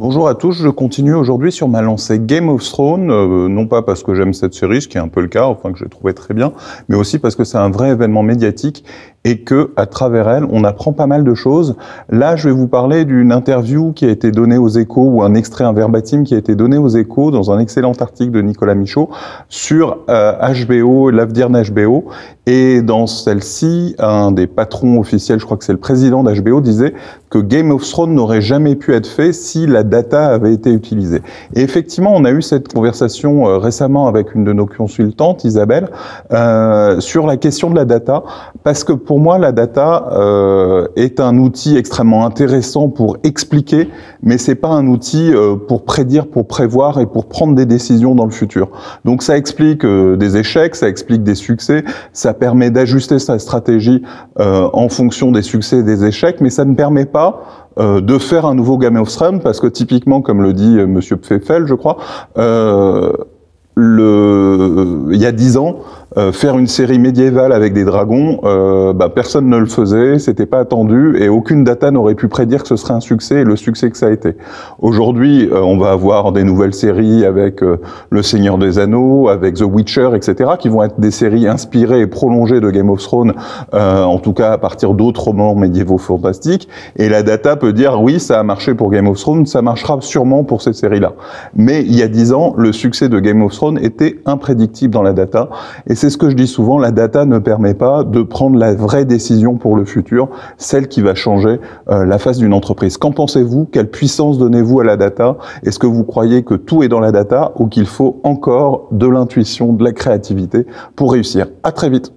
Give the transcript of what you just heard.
Bonjour à tous, je continue aujourd'hui sur ma lancée Game of Thrones, euh, non pas parce que j'aime cette série, ce qui est un peu le cas, enfin que j'ai trouvé très bien, mais aussi parce que c'est un vrai événement médiatique et que à travers elle, on apprend pas mal de choses. Là, je vais vous parler d'une interview qui a été donnée aux Échos ou un extrait, un verbatim qui a été donné aux Échos dans un excellent article de Nicolas Michaud sur HBO, euh, l'avenir d'HBO. Et dans celle-ci, un des patrons officiels, je crois que c'est le président d'HBO, disait que Game of Thrones n'aurait jamais pu être fait si la data avait été utilisée. Et effectivement, on a eu cette conversation euh, récemment avec une de nos consultantes, Isabelle, euh, sur la question de la data, parce que pour moi, la data euh, est un outil extrêmement intéressant pour expliquer, mais c'est pas un outil euh, pour prédire, pour prévoir et pour prendre des décisions dans le futur. Donc ça explique euh, des échecs, ça explique des succès, ça permet d'ajuster sa stratégie euh, en fonction des succès et des échecs, mais ça ne permet pas de faire un nouveau Game of Thrones parce que typiquement, comme le dit Monsieur Pfeffel, je crois, le, il y a dix ans, euh, faire une série médiévale avec des dragons, euh, bah, personne ne le faisait, c'était pas attendu et aucune data n'aurait pu prédire que ce serait un succès et le succès que ça a été. Aujourd'hui, euh, on va avoir des nouvelles séries avec Le Seigneur des Anneaux, avec The Witcher, etc., qui vont être des séries inspirées et prolongées de Game of Thrones, en tout cas à partir d'autres romans médiévaux fantastiques. Et la data peut dire oui, ça a marché pour Game of Thrones, ça marchera sûrement pour cette série-là. Mais il y a dix ans, le succès de Game of Thrones était imprédictible dans la data c'est ce que je dis souvent, la data ne permet pas de prendre la vraie décision pour le futur, celle qui va changer euh, la face d'une entreprise. Qu'en pensez-vous? Quelle puissance donnez-vous à la data? Est-ce que vous croyez que tout est dans la data ou qu'il faut encore de l'intuition, de la créativité pour réussir? À très vite